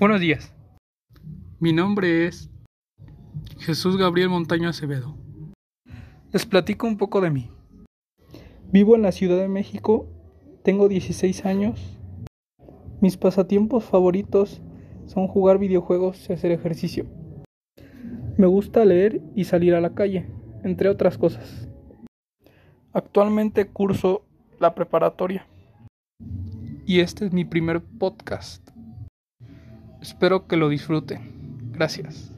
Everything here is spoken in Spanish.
Buenos días. Mi nombre es Jesús Gabriel Montaño Acevedo. Les platico un poco de mí. Vivo en la Ciudad de México, tengo 16 años. Mis pasatiempos favoritos son jugar videojuegos y hacer ejercicio. Me gusta leer y salir a la calle, entre otras cosas. Actualmente curso la preparatoria. Y este es mi primer podcast. Espero que lo disfruten. Gracias.